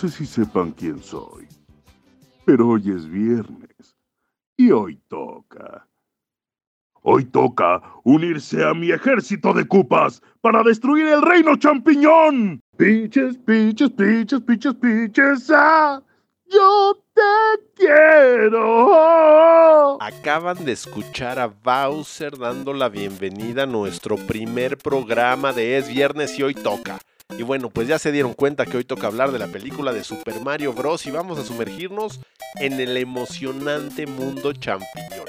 sé si sepan quién soy, pero hoy es viernes y hoy toca. Hoy toca unirse a mi ejército de cupas para destruir el reino champiñón. Piches, piches, piches, piches, piches, ah, yo te quiero. Acaban de escuchar a Bowser dando la bienvenida a nuestro primer programa de Es Viernes y hoy toca. Y bueno, pues ya se dieron cuenta que hoy toca hablar de la película de Super Mario Bros. y vamos a sumergirnos en el emocionante mundo champiñón.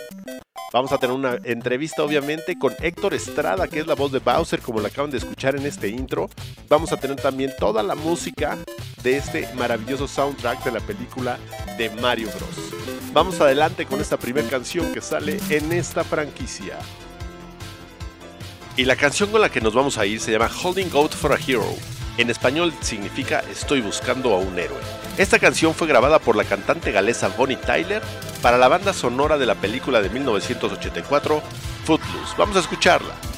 Vamos a tener una entrevista obviamente con Héctor Estrada, que es la voz de Bowser, como la acaban de escuchar en este intro. Vamos a tener también toda la música de este maravilloso soundtrack de la película de Mario Bros. Vamos adelante con esta primera canción que sale en esta franquicia. Y la canción con la que nos vamos a ir se llama Holding Out for a Hero. En español significa Estoy buscando a un héroe. Esta canción fue grabada por la cantante galesa Bonnie Tyler para la banda sonora de la película de 1984 Footloose. Vamos a escucharla.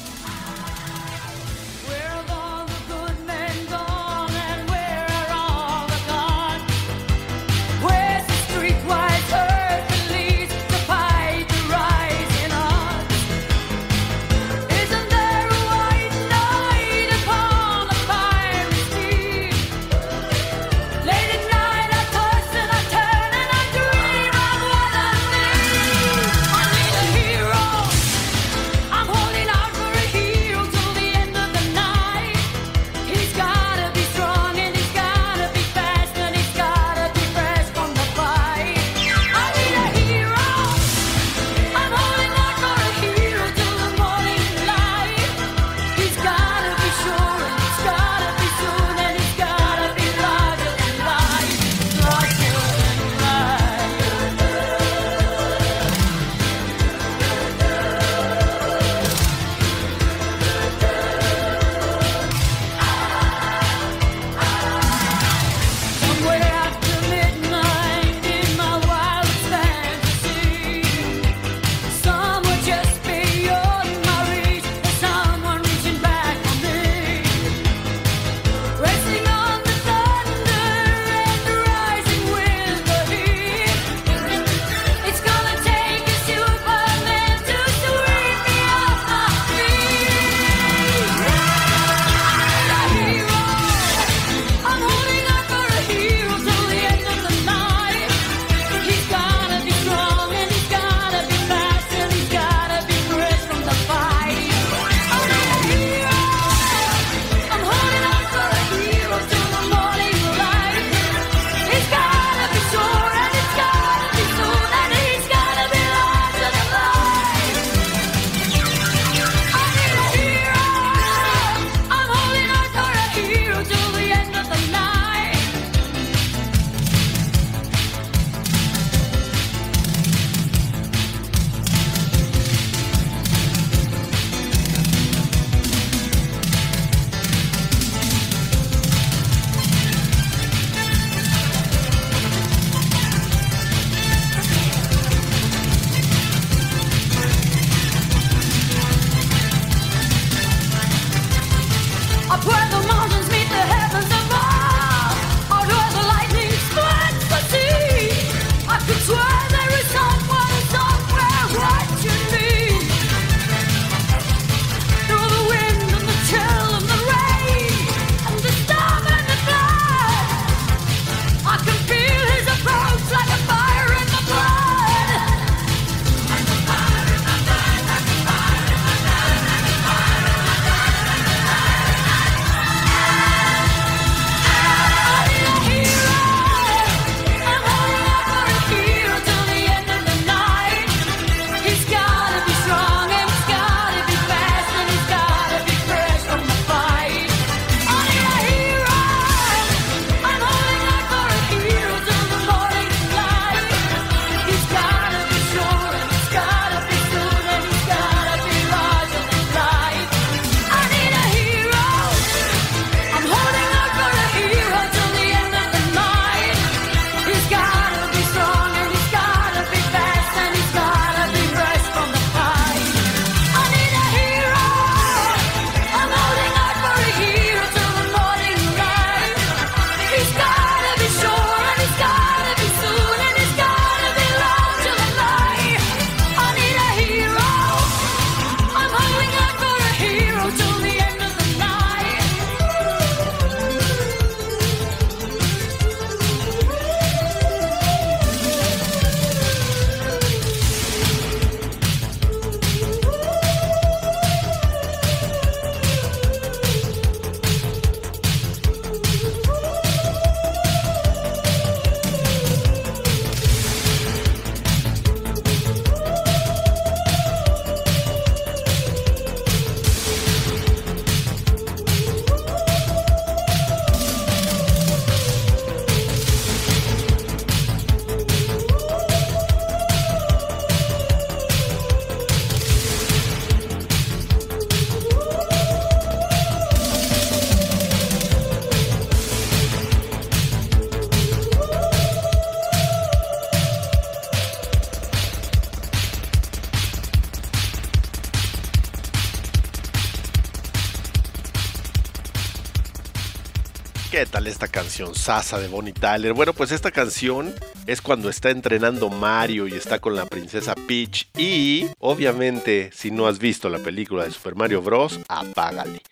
¿Qué tal esta canción Sasa de Bonnie Tyler? Bueno, pues esta canción es cuando está entrenando Mario y está con la princesa Peach y obviamente si no has visto la película de Super Mario Bros, apágale.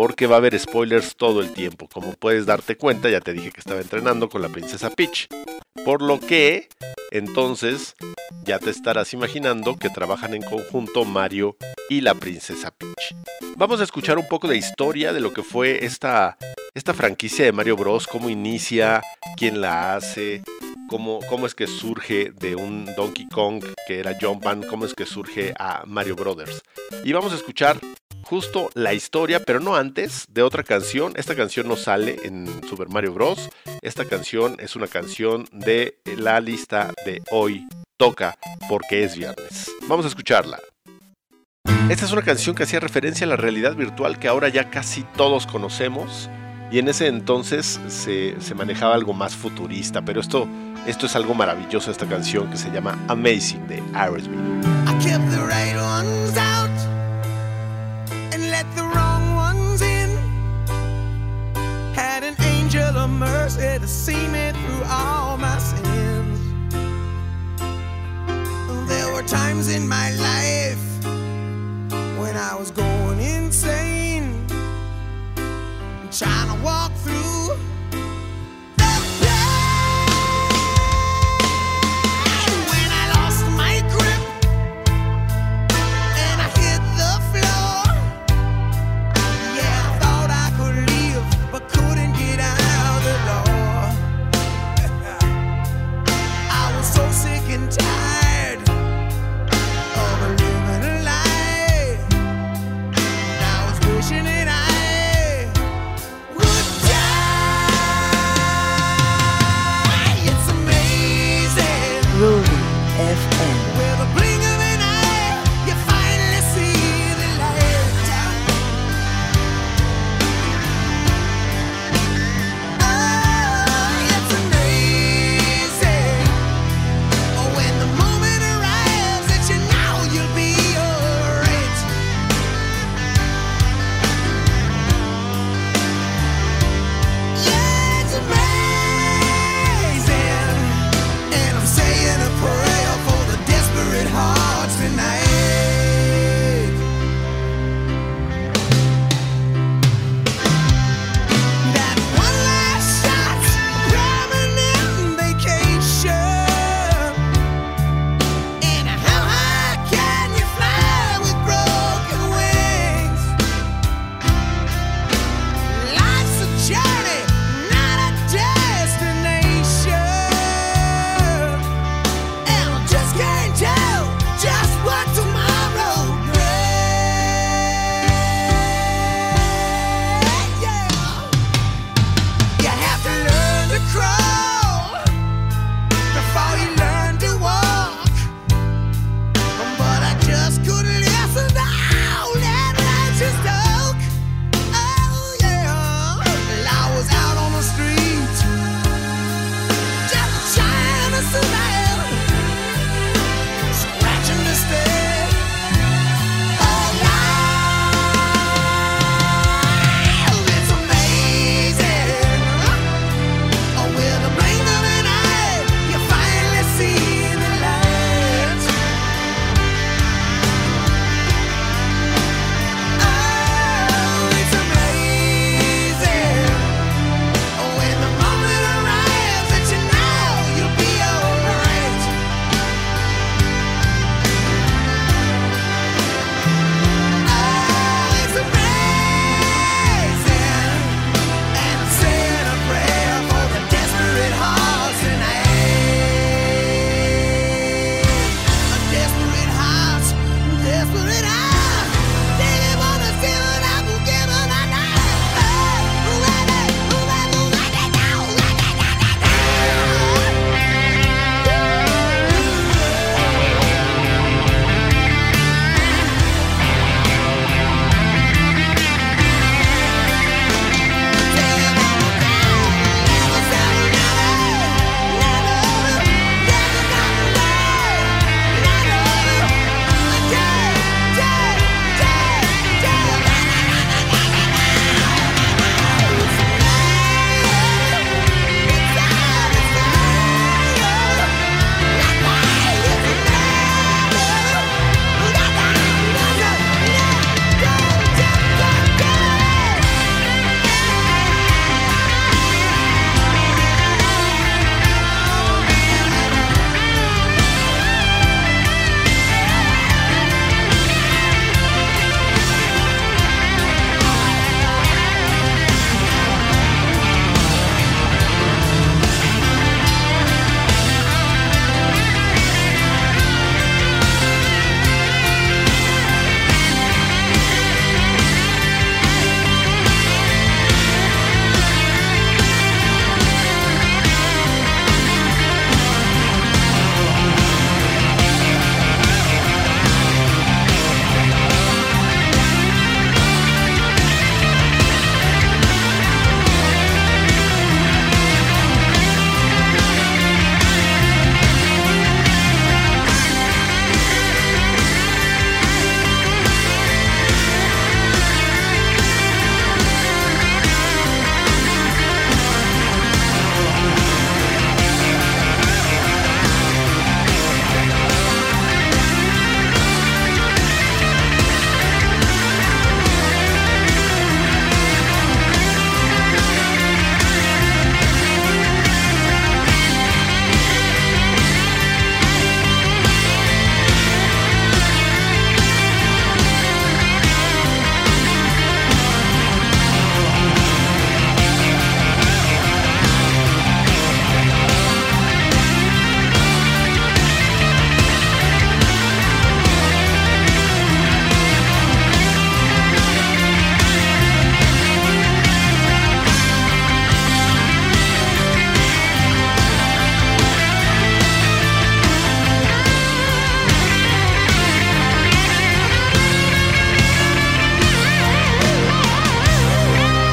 Porque va a haber spoilers todo el tiempo. Como puedes darte cuenta, ya te dije que estaba entrenando con la princesa Peach. Por lo que, entonces, ya te estarás imaginando que trabajan en conjunto Mario y la princesa Peach. Vamos a escuchar un poco de historia de lo que fue esta, esta franquicia de Mario Bros, cómo inicia, quién la hace, cómo, cómo es que surge de un Donkey Kong que era Jumpman, cómo es que surge a Mario Brothers. Y vamos a escuchar justo la historia, pero no antes, de otra canción. Esta canción no sale en Super Mario Bros. Esta canción es una canción de la lista de hoy toca porque es viernes. Vamos a escucharla. Esta es una canción que hacía referencia a la realidad virtual que ahora ya casi todos conocemos. Y en ese entonces se, se manejaba algo más futurista, pero esto, esto es algo maravilloso, esta canción que se llama Amazing de Aerosmith. Times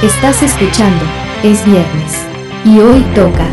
Estás escuchando, es viernes. Y hoy toca.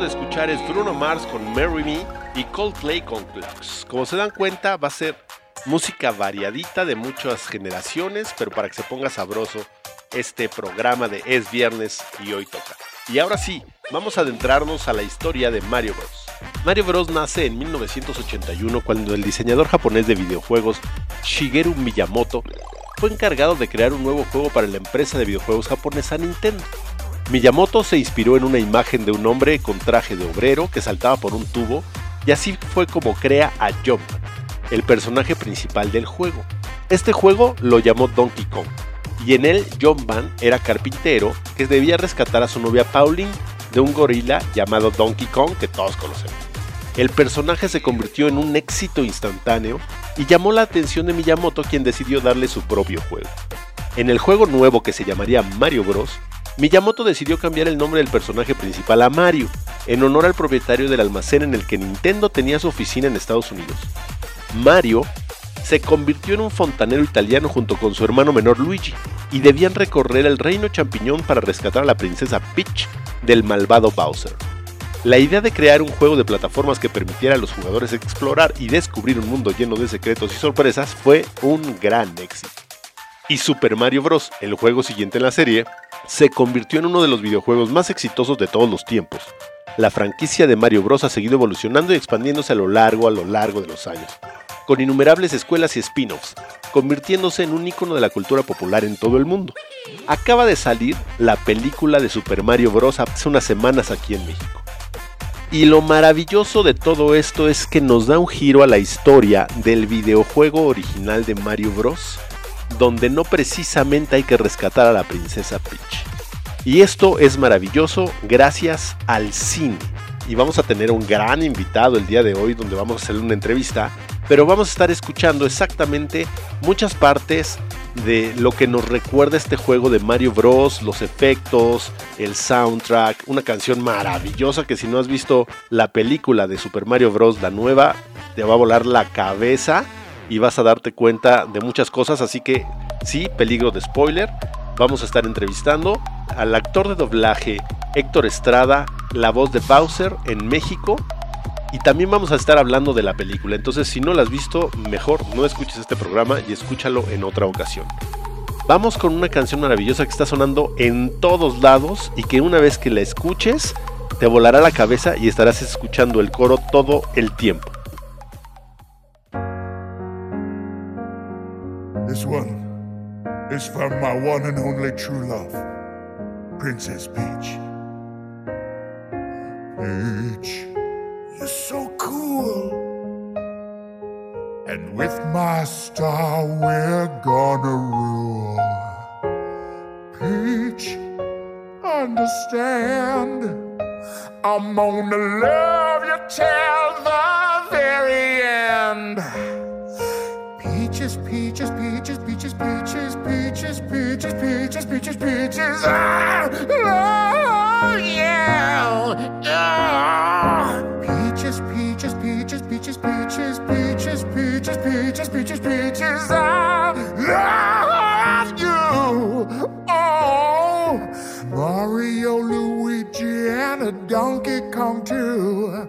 De escuchar es Bruno Mars con Marry Me y Coldplay con Clocks. Como se dan cuenta, va a ser música variadita de muchas generaciones, pero para que se ponga sabroso este programa de Es Viernes y hoy toca. Y ahora sí, vamos a adentrarnos a la historia de Mario Bros. Mario Bros nace en 1981 cuando el diseñador japonés de videojuegos Shigeru Miyamoto fue encargado de crear un nuevo juego para la empresa de videojuegos japonesa Nintendo. Miyamoto se inspiró en una imagen de un hombre con traje de obrero que saltaba por un tubo y así fue como crea a Jumpman, el personaje principal del juego. Este juego lo llamó Donkey Kong y en él Jumpman era carpintero que debía rescatar a su novia Pauline de un gorila llamado Donkey Kong que todos conocemos. El personaje se convirtió en un éxito instantáneo y llamó la atención de Miyamoto quien decidió darle su propio juego. En el juego nuevo que se llamaría Mario Bros, Miyamoto decidió cambiar el nombre del personaje principal a Mario, en honor al propietario del almacén en el que Nintendo tenía su oficina en Estados Unidos. Mario se convirtió en un fontanero italiano junto con su hermano menor Luigi, y debían recorrer el reino champiñón para rescatar a la princesa Peach del malvado Bowser. La idea de crear un juego de plataformas que permitiera a los jugadores explorar y descubrir un mundo lleno de secretos y sorpresas fue un gran éxito. Y Super Mario Bros., el juego siguiente en la serie, se convirtió en uno de los videojuegos más exitosos de todos los tiempos. La franquicia de Mario Bros. ha seguido evolucionando y expandiéndose a lo largo a lo largo de los años, con innumerables escuelas y spin-offs, convirtiéndose en un icono de la cultura popular en todo el mundo. Acaba de salir la película de Super Mario Bros. hace unas semanas aquí en México. Y lo maravilloso de todo esto es que nos da un giro a la historia del videojuego original de Mario Bros donde no precisamente hay que rescatar a la princesa Peach. Y esto es maravilloso gracias al cine. Y vamos a tener un gran invitado el día de hoy donde vamos a hacer una entrevista, pero vamos a estar escuchando exactamente muchas partes de lo que nos recuerda este juego de Mario Bros, los efectos, el soundtrack, una canción maravillosa que si no has visto la película de Super Mario Bros, la nueva, te va a volar la cabeza y vas a darte cuenta de muchas cosas, así que sí, peligro de spoiler. Vamos a estar entrevistando al actor de doblaje Héctor Estrada, la voz de Bowser en México. Y también vamos a estar hablando de la película. Entonces, si no la has visto, mejor no escuches este programa y escúchalo en otra ocasión. Vamos con una canción maravillosa que está sonando en todos lados y que una vez que la escuches, te volará la cabeza y estarás escuchando el coro todo el tiempo. This one is from my one and only true love, Princess Peach. Peach, you're so cool. And with my star, we're gonna rule. Peach, understand. I'm gonna love Peaches, peaches, peaches, peaches, peaches, peaches, peaches, peaches, peaches, peaches. Ah, oh, yeah. Ah. Peaches, peaches, peaches, peaches, peaches, peaches, peaches, peaches, peaches, peaches. I love a Donkey Kong too.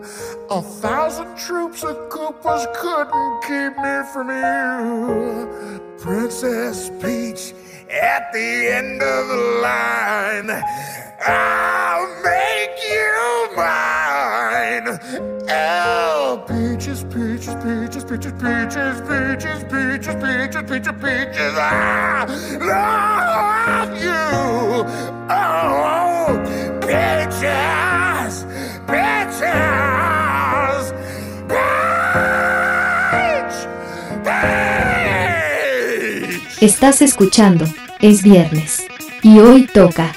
A thousand troops of Koopas couldn't keep me from you. Princess Peach at the end of the line. I'll make you mine. Oh, peaches, peaches, peaches, peaches, peaches, peaches, peaches, peaches, peaches, peaches. I love you. Oh, Estás escuchando, es viernes. Y hoy toca.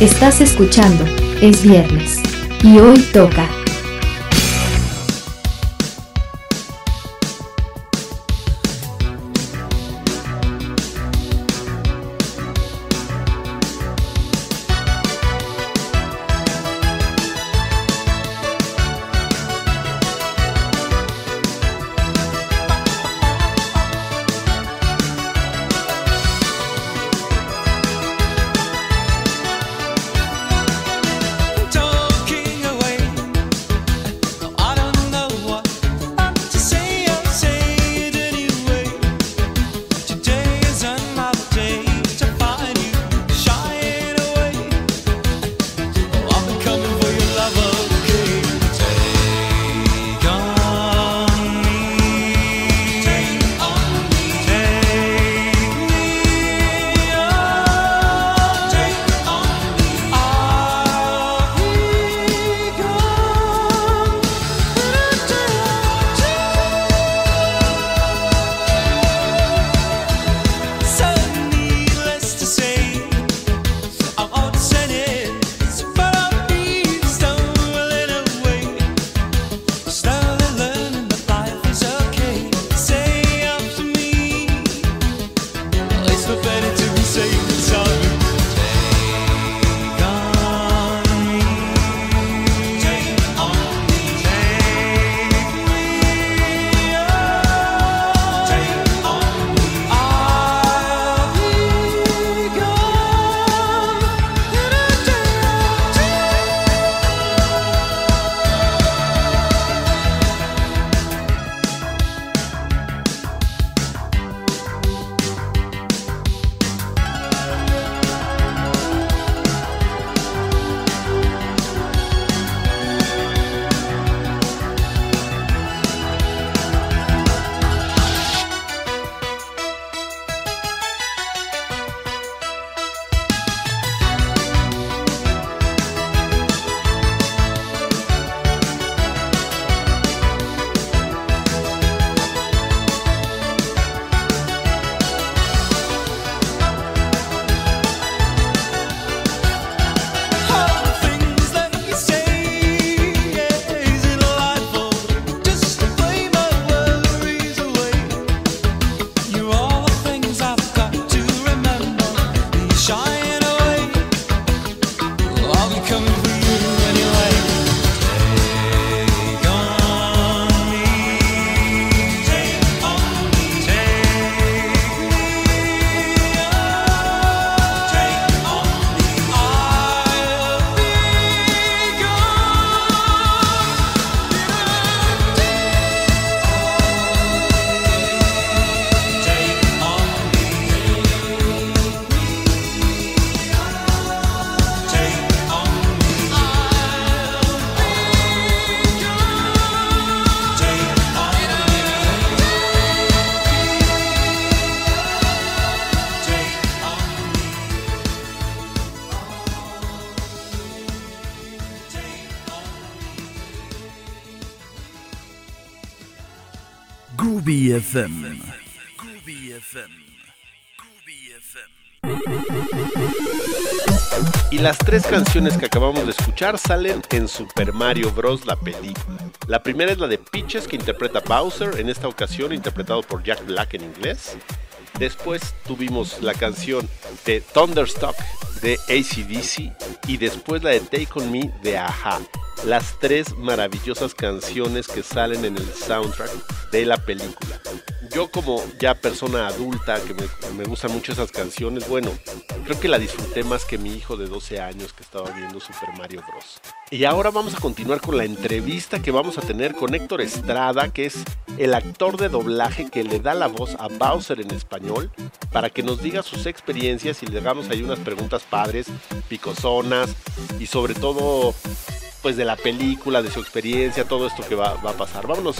Estás escuchando, es viernes. Y hoy toca. Y las tres canciones que acabamos de escuchar salen en Super Mario Bros. la película. La primera es la de Peaches que interpreta Bowser, en esta ocasión interpretado por Jack Black en inglés. Después tuvimos la canción de Thunderstruck de ACDC y después la de Take On Me de Aja. Las tres maravillosas canciones que salen en el soundtrack de la película. Yo como ya persona adulta que me, me gustan mucho esas canciones, bueno, creo que la disfruté más que mi hijo de 12 años que estaba viendo Super Mario Bros. Y ahora vamos a continuar con la entrevista que vamos a tener con Héctor Estrada, que es el actor de doblaje que le da la voz a Bowser en español, para que nos diga sus experiencias y le hagamos ahí unas preguntas padres, picosonas y sobre todo de la película, de su experiencia, todo esto que va, va a pasar. Vámonos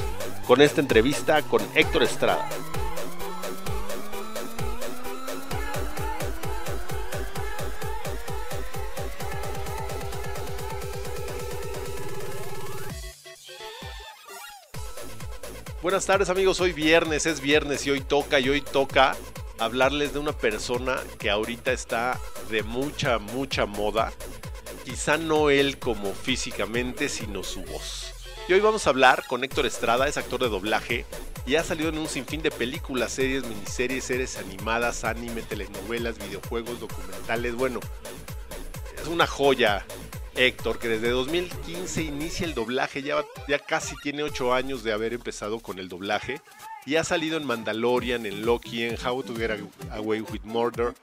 con esta entrevista con Héctor Estrada. Buenas tardes amigos, hoy viernes, es viernes y hoy toca y hoy toca hablarles de una persona que ahorita está de mucha, mucha moda. Quizá no él como físicamente, sino su voz. Y hoy vamos a hablar con Héctor Estrada, es actor de doblaje y ha salido en un sinfín de películas, series, miniseries, series animadas, anime, telenovelas, videojuegos, documentales. Bueno, es una joya Héctor, que desde 2015 inicia el doblaje, ya, ya casi tiene 8 años de haber empezado con el doblaje. Y ha salido en Mandalorian, en Loki, en How to Get Away with Murder,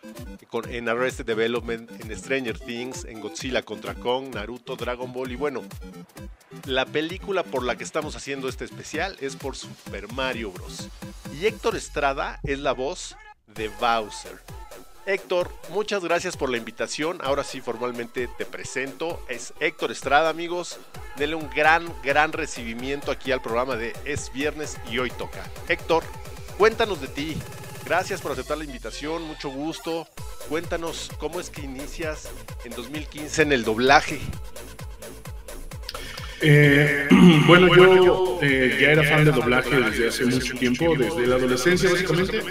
en Arrested Development, en Stranger Things, en Godzilla contra Kong, Naruto, Dragon Ball y bueno, la película por la que estamos haciendo este especial es por Super Mario Bros. Y Héctor Estrada es la voz de Bowser. Héctor, muchas gracias por la invitación. Ahora sí, formalmente te presento. Es Héctor Estrada, amigos. Denle un gran, gran recibimiento aquí al programa de Es Viernes y hoy toca. Héctor, cuéntanos de ti. Gracias por aceptar la invitación, mucho gusto. Cuéntanos cómo es que inicias en 2015 en el doblaje. Eh, bueno, yo eh, ya era fan de doblaje desde hace mucho tiempo, desde la adolescencia básicamente,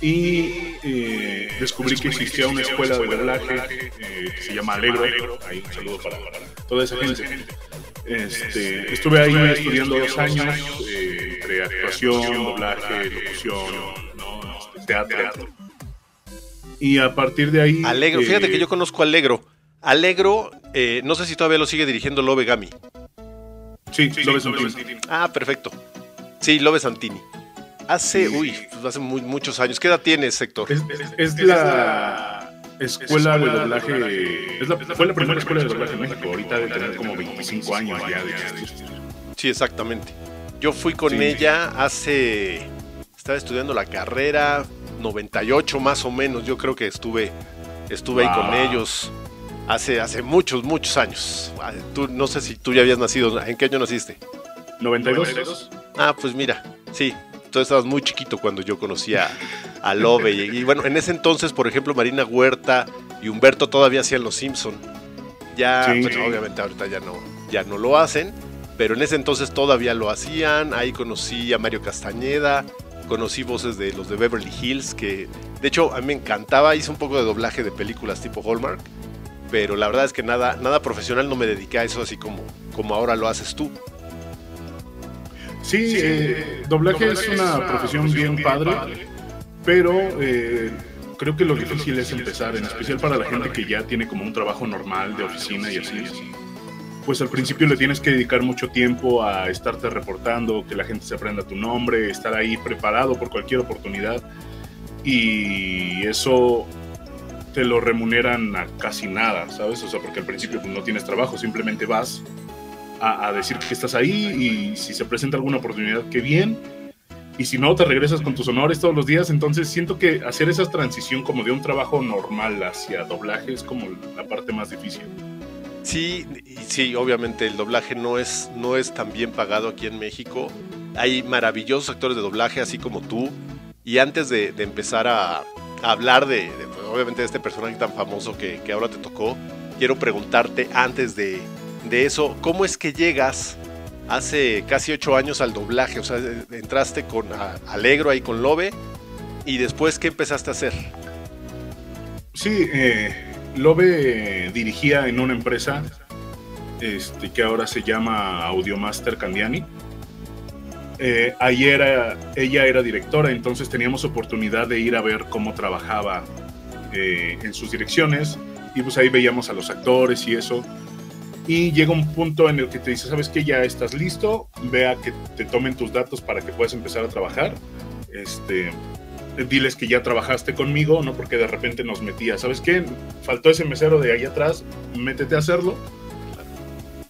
y eh, descubrí que existía una escuela de doblaje eh, que se llama Alegro, ahí un saludo para, para toda esa gente. Este, estuve ahí estudiando dos años, eh, entre actuación, doblaje, locución, ¿no? Este, teatro. Y a partir de ahí... Alegro, fíjate eh, que yo conozco a Alegro. Alegro, eh, no sé si todavía lo sigue dirigiendo Lobe Gami. Sí, en fin. Ah, perfecto. Sí, Lobe Santini. Hace, uy, pues hace muy- muchos años. ¿Qué edad tienes, Héctor? Es, es- es la escuela de doblaje. Es la, fue la primera escuela de doblaje en México. Ahorita debe tener como 25 años ya de existir. Sí, exactamente. Yo fui con Sí. ella hace. Estaba estudiando la carrera 98 más o menos. Yo creo que estuve, estuve ahí con ellos hace, hace muchos, muchos años. Ah, Tú, no sé si tú ya habías nacido. ¿En qué año naciste? 92. Ah, pues mira, sí. Tú estabas muy chiquito cuando yo conocí a, Lobe. Y, y bueno, en ese entonces, por ejemplo, Marina Huerta y Humberto todavía hacían Los Simpson. Ya, Sí. obviamente ahorita ya no, ya no lo hacen, pero en ese entonces todavía lo hacían. Ahí conocí a Mario Castañeda, conocí voces de los de Beverly Hills, que de hecho a mí me encantaba. Hice un poco de doblaje de películas tipo Hallmark, pero la verdad es que nada, nada profesional no me dediqué a eso así como, como ahora lo haces tú. Sí, eh, doblaje es una profesión bien padre, pero eh, creo que lo difícil es empezar, en especial para la gente que ya tiene como un trabajo normal de oficina y así. Pues al principio le tienes que dedicar mucho tiempo a estarte reportando, que la gente se aprenda tu nombre, estar ahí preparado por cualquier oportunidad. Y eso te lo remuneran a casi nada, ¿sabes? O sea, porque al principio pues, no tienes trabajo, simplemente vas a, decir que estás ahí y si se presenta alguna oportunidad, qué bien. Y si no, te regresas con tus honores todos los días. Entonces siento que hacer esa transición como de un trabajo normal hacia doblaje es como la parte más difícil. Sí, sí, obviamente el doblaje no es, no es tan bien pagado aquí en México. Hay maravillosos actores de doblaje, así como tú. Y antes de, empezar a, hablar de, pues, obviamente, de este personaje tan famoso que ahora te tocó, quiero preguntarte antes de, de eso, ¿cómo es que llegas hace casi ocho años al doblaje? O sea, entraste con Alegro ahí con Lobe y después, ¿qué empezaste a hacer? Sí, eh, Lobe dirigía en una empresa este, que ahora se llama Audiomaster Candiani. Eh, ahí era, ella era directora, entonces teníamos oportunidad de ir a ver cómo trabajaba eh, en sus direcciones y pues ahí veíamos a los actores y eso. Y llega un punto en el que te dice, ¿sabes qué? Ya estás listo, vea que te tomen tus datos para que puedas empezar a trabajar. Este, diles que ya trabajaste conmigo, ¿no? Porque de repente nos metía, ¿sabes qué? Faltó ese mesero de ahí atrás, métete a hacerlo.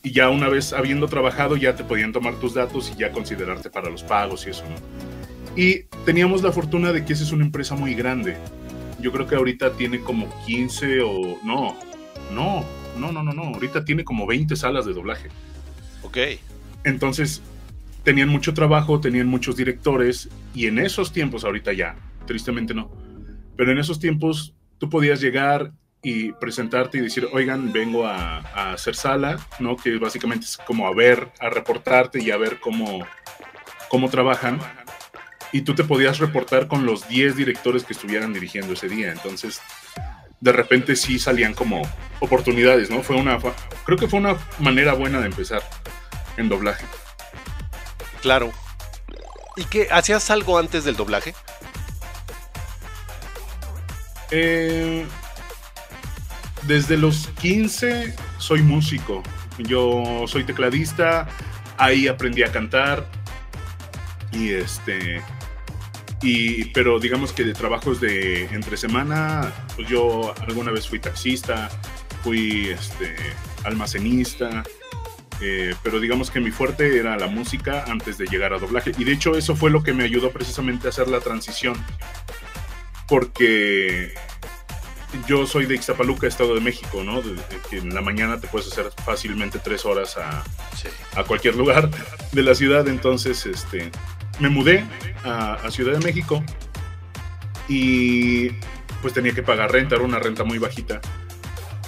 Y ya una vez habiendo trabajado, ya te podían tomar tus datos y ya considerarte para los pagos y eso, ¿no? Y teníamos la fortuna de que esa es una empresa muy grande. Yo creo que ahorita tiene como 15 o... No, no, no, no, no, no. Ahorita tiene como 20 salas de doblaje. Ok. Entonces, tenían mucho trabajo, tenían muchos directores, y en esos tiempos, ahorita ya, tristemente no, pero en esos tiempos tú podías llegar y presentarte y decir, oigan, vengo a, a hacer sala, ¿no? Que básicamente es como a ver, a reportarte y a ver cómo, cómo trabajan. y tú te podías reportar con los 10 directores que estuvieran dirigiendo ese día. Entonces, de repente sí salían como oportunidades, ¿no? Fue una, creo que fue una manera buena de empezar en doblaje. Claro. ¿Y qué? ¿Hacías algo antes del doblaje? Eh, desde los 15 soy músico. Yo soy tecladista, ahí aprendí a cantar y este y pero digamos que de trabajos de entre semana, pues yo alguna vez fui taxista, fui este almacenista, eh, pero digamos que mi fuerte era la música antes de llegar a doblaje y de hecho eso fue lo que me ayudó precisamente a hacer la transición porque yo soy de Ixtapaluca, Estado de México, ¿no? De- de que en la mañana te puedes hacer fácilmente tres horas a, Sí. a cualquier lugar de la ciudad. Entonces, este, me mudé a, Ciudad de México y pues tenía que pagar renta, era una renta muy bajita,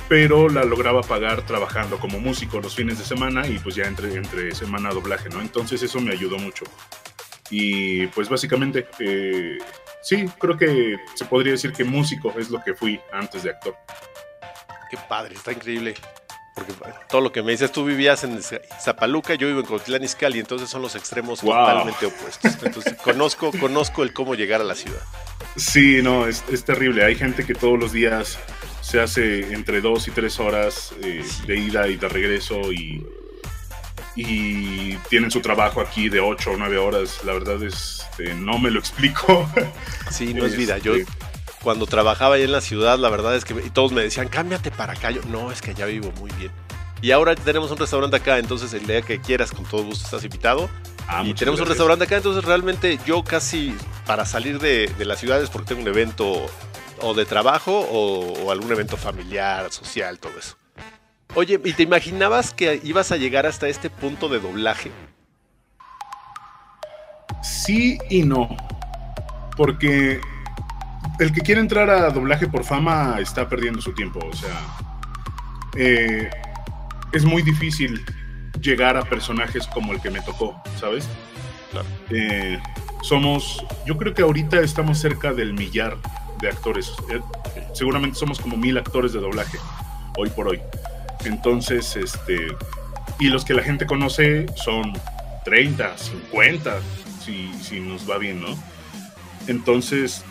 pero la lograba pagar trabajando como músico los fines de semana y pues ya entre, entre semana doblaje, ¿no? Entonces eso me ayudó mucho. Y pues básicamente, eh, sí, creo que se podría decir que músico es lo que fui antes de actor. Qué padre, está increíble. Porque todo lo que me dices, tú vivías en Zapaluca, yo vivo en Cotlán Izcalli, entonces son los extremos Wow. totalmente opuestos. Entonces conozco, conozco el cómo llegar a la ciudad. Sí, no, es, es terrible. Hay gente que todos los días se hace entre dos y tres horas eh, de ida y de regreso y, y tienen su trabajo aquí de ocho o nueve horas. La verdad es, este, no me lo explico. Sí, no es vida. Yo Este, cuando trabajaba ahí en la ciudad, la verdad es que y todos me decían, cámbiate para acá. Yo, no, es que ya vivo muy bien. Y ahora tenemos un restaurante acá, entonces el día que quieras, con todo gusto estás invitado. ah, y tenemos un restaurante acá, entonces realmente yo casi para salir de, de las ciudades porque tengo un evento o de trabajo o, o algún evento familiar, social, todo eso. Oye, ¿y te imaginabas que ibas a llegar hasta este punto de doblaje? Sí y no. Porque el que quiere entrar a doblaje por fama está perdiendo su tiempo. O sea, eh, es muy difícil llegar a personajes como el que me tocó, ¿sabes? Claro. Eh, somos, yo creo que ahorita estamos cerca del millar de actores. Eh, seguramente somos como mil actores de doblaje, hoy por hoy. Entonces, este, y los que la gente conoce son 30, 50, si, si nos va bien, ¿no? Entonces,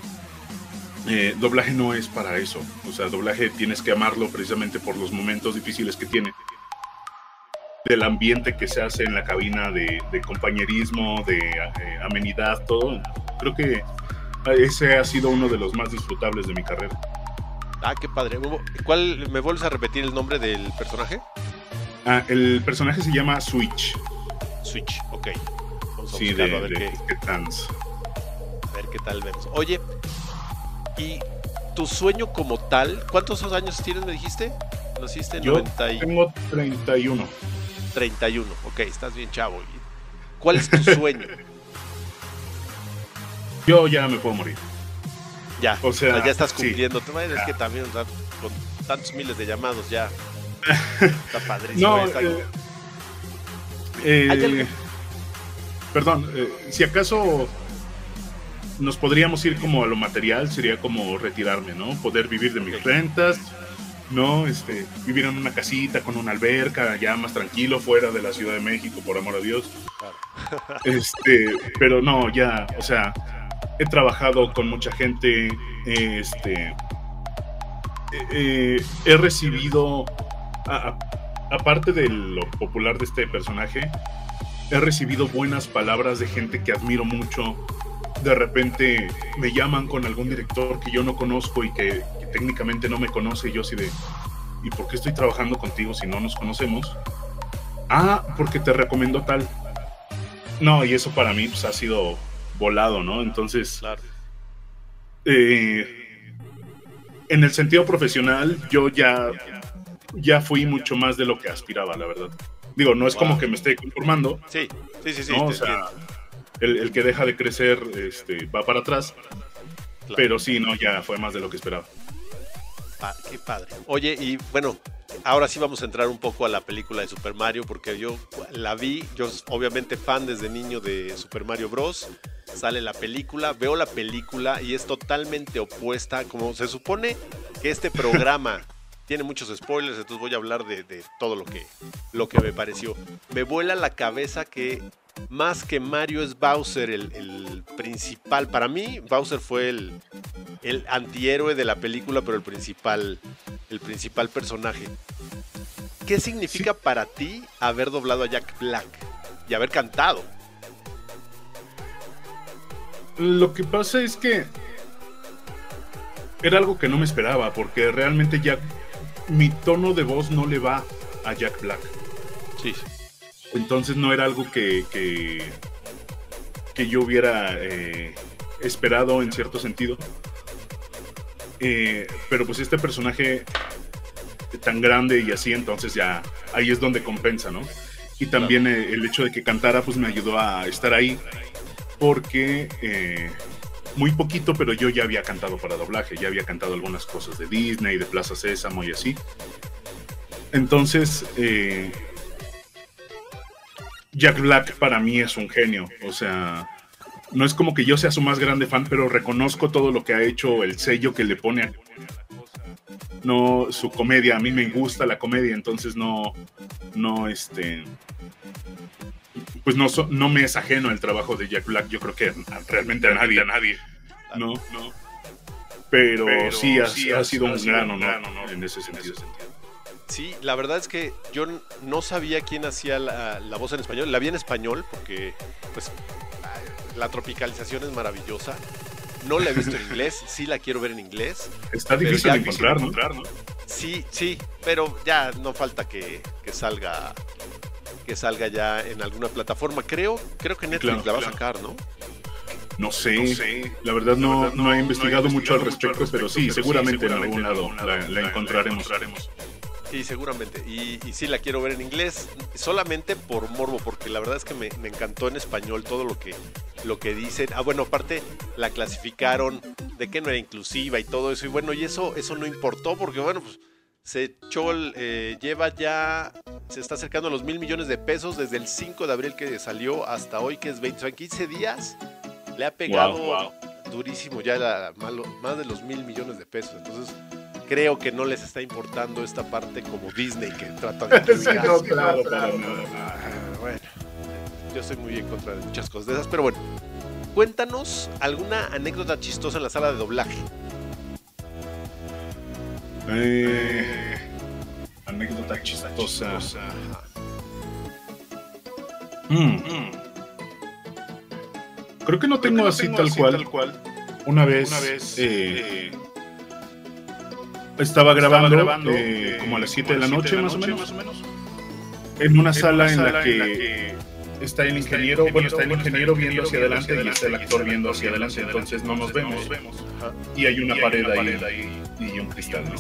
eh, doblaje no es para eso. O sea, doblaje tienes que amarlo precisamente por los momentos difíciles que tiene. Del ambiente que se hace en la cabina, de, de compañerismo, de eh, amenidad, todo. Creo que ese ha sido uno de los más disfrutables de mi carrera. Ah, qué padre. ¿Cuál, ¿Me vuelves a repetir el nombre del personaje? Ah, el personaje se llama Switch. Switch, ok. Vamos a Sí, de, a ver de qué, Sketans. a ver qué tal vemos. Oye, ¿y tu sueño como tal? ¿Cuántos años tienes, me dijiste? Naciste en Yo 90 y tengo 31. 31. Ok, estás bien chavo. ¿Y ¿Cuál es tu sueño? Yo ya me puedo morir. ya, O sea, ya estás sí. cumpliendo. Madre es Ya. que también, o sea, con tantos miles de llamados ya. Está padrísimo. No, está- eh, eh, perdón, eh, si acaso nos podríamos ir como a lo material, sería como retirarme, ¿no? Poder vivir de mis rentas, ¿no? Este, vivir en una casita con una alberca, ya más tranquilo, fuera de la Ciudad de México, por amor a Dios. Este, pero no, ya, o sea, he trabajado con mucha gente, eh, este, eh, he recibido, aparte de lo popular de este personaje, he recibido buenas palabras de gente que admiro mucho. De repente me llaman con algún director que yo no conozco y que, que técnicamente no me conoce y yo así de, ¿y por qué estoy trabajando contigo si no nos conocemos? Ah, porque te recomiendo tal. No, y eso para mí pues, ha sido volado, ¿no? Entonces, Claro. eh, en el sentido profesional, yo ya, ya fui mucho más de lo que aspiraba, la verdad. Digo, no es como que me esté conformando, Sí, sí, sí, sí. ¿no? te O sea, entiendo. El, el que deja de crecer este, va para atrás, Claro. pero sí, no, ya fue más de lo que esperaba. Ah, qué padre. Oye, y bueno, ahora sí vamos a entrar un poco a la película de Super Mario, porque yo la vi, yo obviamente fan desde niño de Super Mario Bros. sale la película, veo la película y es totalmente opuesta, como se supone que este programa tiene muchos spoilers, entonces voy a hablar de, de todo lo que, lo que me pareció. Me vuela la cabeza que más que Mario es Bowser el, el principal. Para mí, Bowser fue el, el antihéroe de la película, pero el principal, el principal personaje. ¿Qué significa para ti haber doblado a Jack Black y haber cantado? Lo que pasa es que era algo que no me esperaba, porque realmente Jack, mi tono de voz no le va a Jack Black. Sí, Entonces no era algo que, que, que yo hubiera eh, esperado en cierto sentido. Eh, pero pues este personaje tan grande y así, entonces ya ahí es donde compensa, ¿no? Y también eh, el hecho de que cantara pues me ayudó a estar ahí porque eh, muy poquito, pero yo ya había cantado para doblaje, ya había cantado algunas cosas de Disney, de Plaza Sésamo y así. Entonces, eh, Jack Black para mí es un genio, o sea, no es como que yo sea su más grande fan, pero reconozco todo lo que ha hecho, el sello que le pone a no su comedia, a mí me gusta la comedia, entonces no, no, este, pues no, so- no me es ajeno el trabajo de Jack Black, yo creo que realmente a nadie, a nadie, no, no. Pero, sí, ha, ha sido un gran honor en ese sentido. Sí, la verdad es que yo no sabía quién hacía la, la voz en español. La vi en español porque, pues, la tropicalización es maravillosa. No la he visto en inglés, sí la quiero ver en inglés. Está difícil de encontrar, ¿no? Sí, sí, pero ya no falta que, que salga que salga ya en alguna plataforma. Creo, creo que Netflix Claro, la va a sacar, ¿no? No sé, la verdad no, no he investigado mucho al respecto, pero sí, seguramente en algún lado la, la encontraremos. Sí, seguramente. Y, y sí la quiero ver en inglés, solamente por morbo, porque la verdad es que me, me encantó en español todo lo que, lo que dicen. Ah, bueno, aparte la clasificaron de que no era inclusiva y todo eso. Y bueno, y eso, eso no importó, porque bueno, pues se echó, eh, lleva ya, se está acercando a los mil millones de pesos desde el 5 de abril que salió hasta hoy, que es 20, o sea, en 15 días. Le ha pegado Wow, durísimo ya la- más de los mil millones de pesos. Entonces, creo que no les está importando esta parte como Disney que trata de. Sí, no, claro, para nada. Ah, bueno, yo estoy muy en contra de muchas cosas de esas, pero bueno. Cuéntanos alguna anécdota chistosa en la sala de doblaje. Eh, anécdota chistosa. Mm. Creo que no tengo así tal cual. Una vez, eh, estaba grabando, eh, como a las 7 de la noche, más o menos, en una sala en la que está el ingeniero, bueno, está el ingeniero viendo hacia adelante y está el actor viendo hacia adelante, entonces no nos vemos. Y hay una pared ahí y un cristal, ¿no?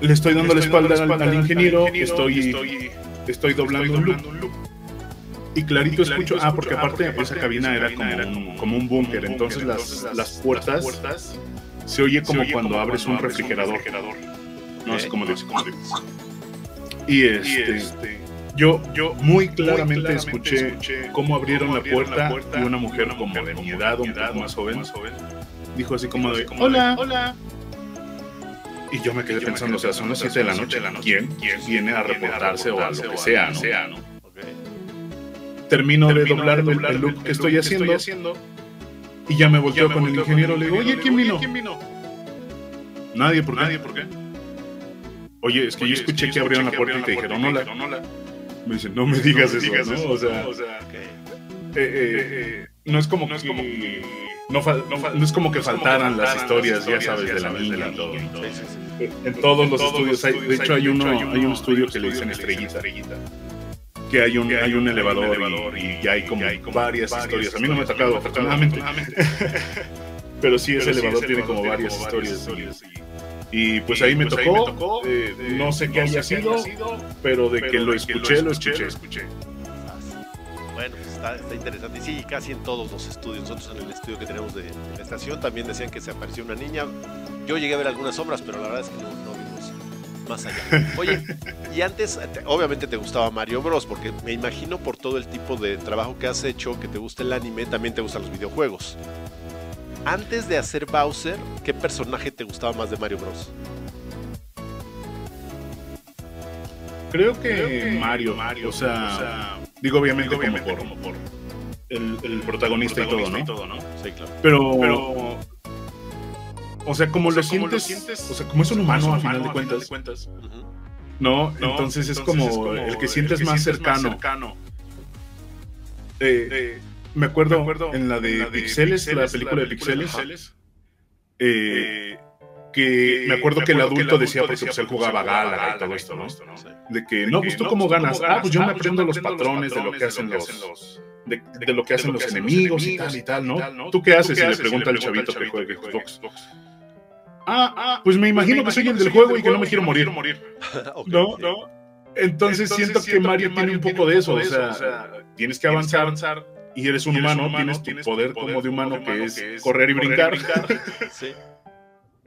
Le estoy dando la espalda al, al ingeniero, estoy, estoy doblando un loop. Y clarito escucho, ah, porque aparte esa cabina era como un, como un búnker, entonces las, las puertas se oye como cuando abres un refrigerador. No es como de... Y este, yo, yo muy claramente escuché cómo abrieron la puerta y una mujer como de mi edad, un poco más joven, dijo así como de, hola, hola. Y yo me quedé pensando, o sea, son las 7 de la noche, ¿quién, quién viene a reportarse o a lo que sea, ¿no? Termino de doblar el, el look que estoy haciendo y ya me volteo con el ingeniero, le digo, oye, ¿quién vino? Nadie, ¿por qué? Nadie, ¿por qué? Oye, es que yo escuché que abrieron la puerta y te dijeron hola. Me dicen, no me digas eso, ¿no? O sea, eh, eh, eh, no es como que no, no fal- no es como que faltaran las historias, ya sabes, de la niña y todo. En todos los estudios, hay, de hecho hay uno, hay un estudio que le dicen estrellita, que hay un, hay un elevador y, y ya hay como varias historias. A mí no me ha tocado, afortunadamente. Pero sí, ese elevador tiene como varias historias. Y, y pues ahí me tocó, eh, no sé qué haya sido, pero de que lo escuché, lo escuché. Bueno, pues está, está interesante. Y sí, casi en todos los estudios. Nosotros en el estudio que tenemos de, de la estación también decían que se apareció una niña. Yo llegué a ver algunas sombras, pero la verdad es que no, no más allá. Oye, y antes, te- obviamente te gustaba Mario Bros, porque me imagino por todo el tipo de trabajo que has hecho, que te gusta el anime, también te gustan los videojuegos. Antes de hacer Bowser, ¿qué personaje te gustaba más de Mario Bros? Creo que, Mario, Mario, o sea, digo obviamente, como, por, el, el protagonista, y todo, ¿no? Sí, claro. Pero, o sea, como, lo, sientes, o sea, como es un humano, a final de cuentas. ¿no? Entonces, es, como el que sientes más cercano. Eh, me, acuerdo en la de, Pixeles, la película de Pixeles, eh, que me acuerdo que el adulto decía, porque pues, él jugaba Gala y todo esto, ¿no? Sí. De que, no, pues tú cómo ganas. Ah, pues yo me aprendo los patrones de lo que hacen los. De, de lo que hacen los enemigos y tal y tal, ¿no? ¿Tú qué haces? Y le pregunta al chavito que juega Xbox. Ah, ah, pues me imagino que soy el del juego y que no me quiero morir. ¿No? sí. ¿No? Entonces, siento que Mario tiene un poco de eso. O sea, tienes que avanzar y eres un humano, tienes tu poder como de humano que es correr y brincar. Sí.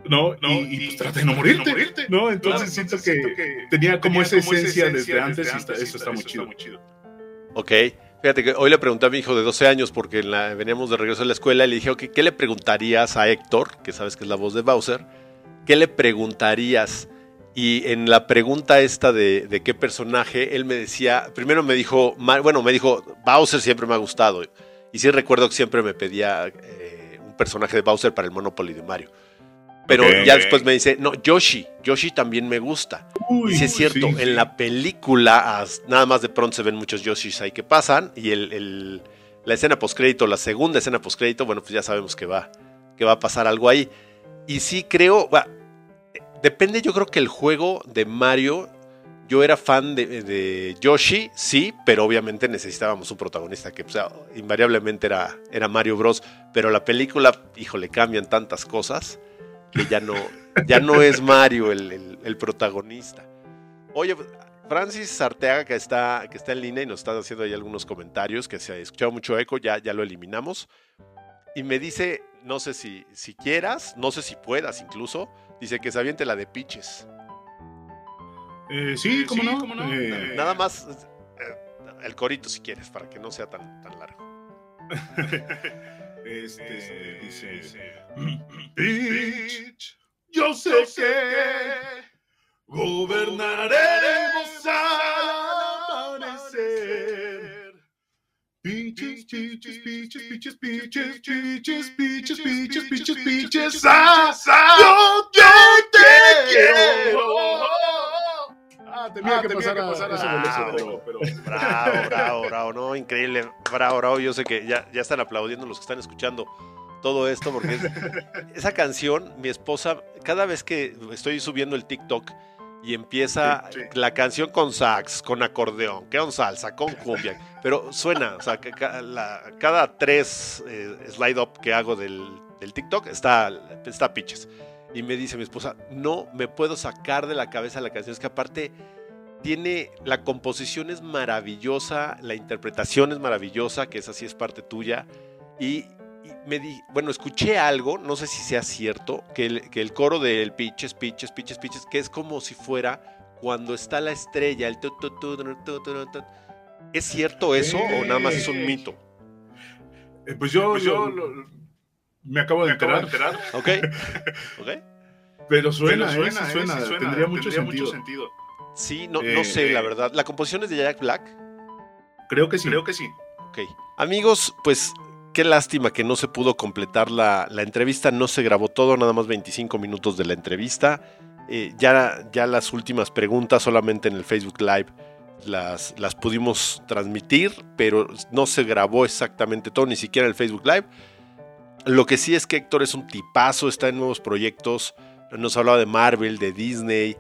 ¿no? Y, y, pues trata de no morirte, ¿no? Entonces siento que tenía como esa esencia desde antes y está- eso está muy chido. Ok. Fíjate que hoy le pregunté a mi hijo de 12 años, porque veníamos de regreso a la escuela, y le dije, ¿qué le preguntarías a Héctor, que sabes que es la voz de Bowser? ¿Qué le preguntarías? Y en la pregunta esta de, qué personaje, él me decía, primero me dijo, bueno, me dijo, Bowser siempre me ha gustado. Y sí recuerdo que siempre me pedía eh, un personaje de Bowser para el Monopoly de Mario. Pero ya después me dice, no, Yoshi, Yoshi también me gusta. Y sí es cierto, sí, en sí. la película nada más de pronto se ven muchos Yoshis ahí que pasan y el, el- la escena postcrédito, la segunda escena postcrédito, bueno, pues ya sabemos que va, que va a pasar algo ahí. Y sí creo, depende yo creo que el juego de Mario, yo era fan de, de Yoshi, sí, pero obviamente necesitábamos un protagonista que o sea, invariablemente era, era Mario Bros. Pero la película, híjole, cambian tantas cosas que ya no, ya no es Mario el, el- el protagonista. Oye, Francis Arteaga, que está, que está en línea y nos está haciendo ahí algunos comentarios, que se ha escuchado mucho eco, ya, ya lo eliminamos. Y me dice, no sé si, si quieras, no sé si puedas incluso, dice que se aviente la de Pitches. Eh, sí, ¿cómo no? Eh, Nada más eh, el corito si quieres, para que no sea tan, tan largo. Este, dice, Peach, yo sé que gobernaremos al amanecer. Peaches, peaches, peaches, peaches, peaches, peaches, peaches, peaches, peaches, peaches, ah, yo te quiero. Ah, tenía que pasar a ese boleto, pero- pero- Bravo, bravo, bravo, no, increíble, bravo, bravo. Yo sé que ya, ya están aplaudiendo los que están escuchando todo esto, porque es- esa canción, mi esposa, cada vez que estoy subiendo el TikTok y empieza Sí, sí. la canción con sax, con acordeón, con salsa, con cumbia, pero suena, o sea, que la- cada tres eh, slide up que hago del, del TikTok está, está pitches. Y me dice mi esposa, no me puedo sacar de la cabeza la canción, es que aparte tiene, la composición es maravillosa, la interpretación es maravillosa, que esa sí es parte tuya. Y, y me di, bueno, escuché algo, no sé si sea cierto, que el, que el coro del pitches, pitches, pitches, pitches, que es como si fuera cuando está la estrella, el tu, tu. ¿Es cierto eso o nada más es un mito? Eh, Pues yo, yo lo- me acabo de enterar, ¿Ok? ¿Ok? pero suena, Pero eh, sí suena, tendría, mucho, sentido. Sí, no, no Eh, sé, la verdad. ¿La composición es de Jack Black? Creo que sí. Creo que sí. Ok. Amigos, pues qué lástima que no se pudo completar la, la entrevista. No se grabó todo, nada más 25 minutos de la entrevista. Eh, ya, ya las últimas preguntas solamente en el Facebook Live las, las pudimos transmitir, pero no se grabó exactamente todo, ni siquiera en el Facebook Live. Lo que sí es que Héctor es un tipazo, está en nuevos proyectos. Nos hablaba de Marvel, de Disney.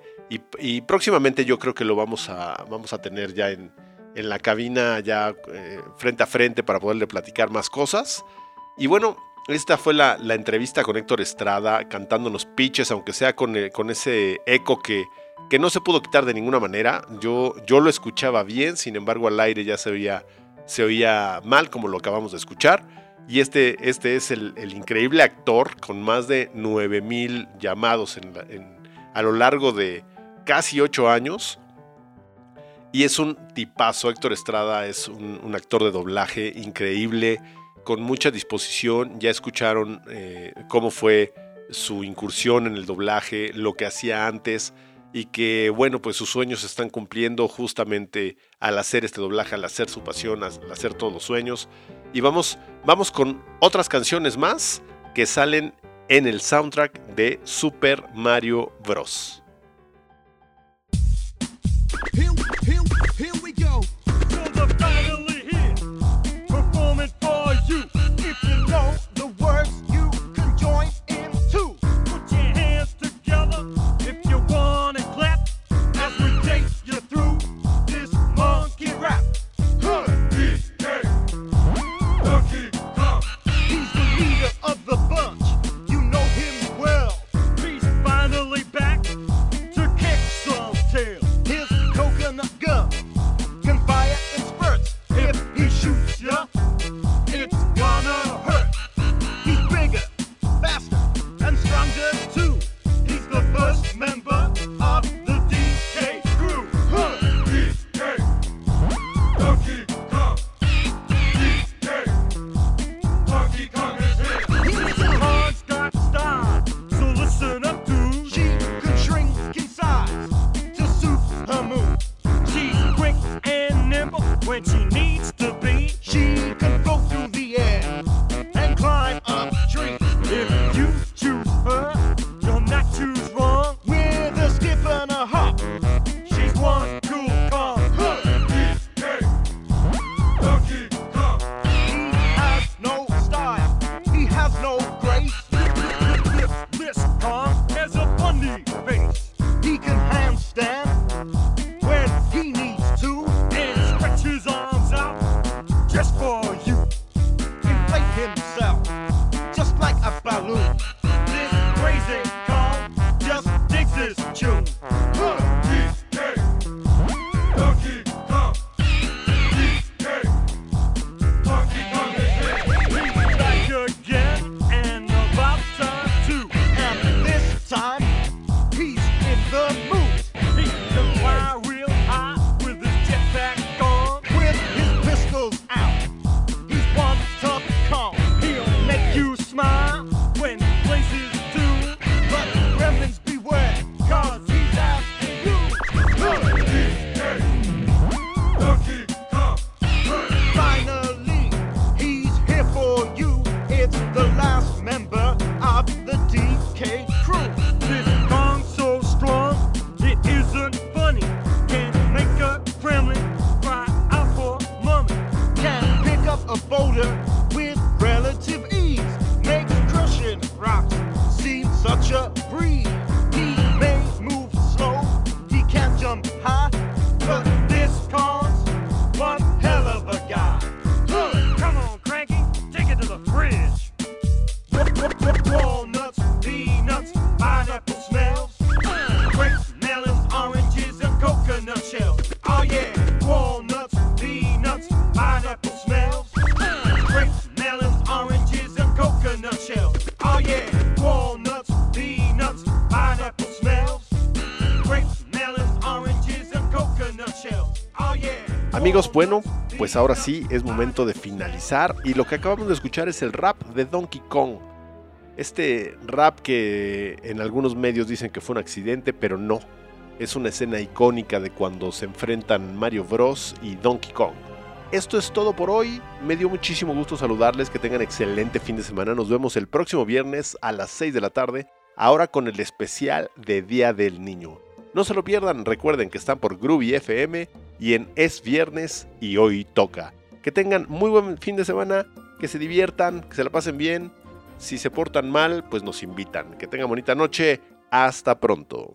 Y, próximamente yo creo que lo vamos a, vamos a tener ya en, en la cabina ya eh, frente a frente para poderle platicar más cosas. Y bueno, esta fue la, la entrevista con Héctor Estrada cantándonos pitches, aunque sea con, eh, con ese eco que, que no se pudo quitar de ninguna manera. Yo, yo lo escuchaba bien, sin embargo al aire ya se oía, se oía mal como lo acabamos de escuchar. Y este, este es el, el increíble actor con más de 9000 llamados a lo largo de, casi 8 años. Y es un tipazo. Héctor Estrada es un, un actor de doblaje increíble, con mucha disposición. Ya escucharon eh, cómo fue su incursión en el doblaje, lo que hacía antes y que, bueno, pues sus sueños se están cumpliendo justamente al hacer este doblaje, al hacer su pasión, al hacer todos los sueños. Y vamos, vamos con otras canciones más que salen en el soundtrack de Super Mario Bros. Bueno, pues ahora sí es momento de finalizar y lo que acabamos de escuchar es el rap de Donkey Kong. Este rap que en algunos medios dicen que fue un accidente, pero no. Es una escena icónica de cuando se enfrentan Mario Bros y Donkey Kong. Esto es todo por hoy. Me dio muchísimo gusto saludarles. Que tengan excelente fin de semana. Nos vemos el próximo viernes a las 6 de la tarde. Ahora con el especial de Día del Niño. No se lo pierdan. Recuerden que están por Groovy FM y en Es Viernes y Hoy Toca. Que tengan muy buen fin de semana. Que se diviertan. Que se la pasen bien. Si se portan mal, pues nos invitan. Que tengan bonita noche. Hasta pronto.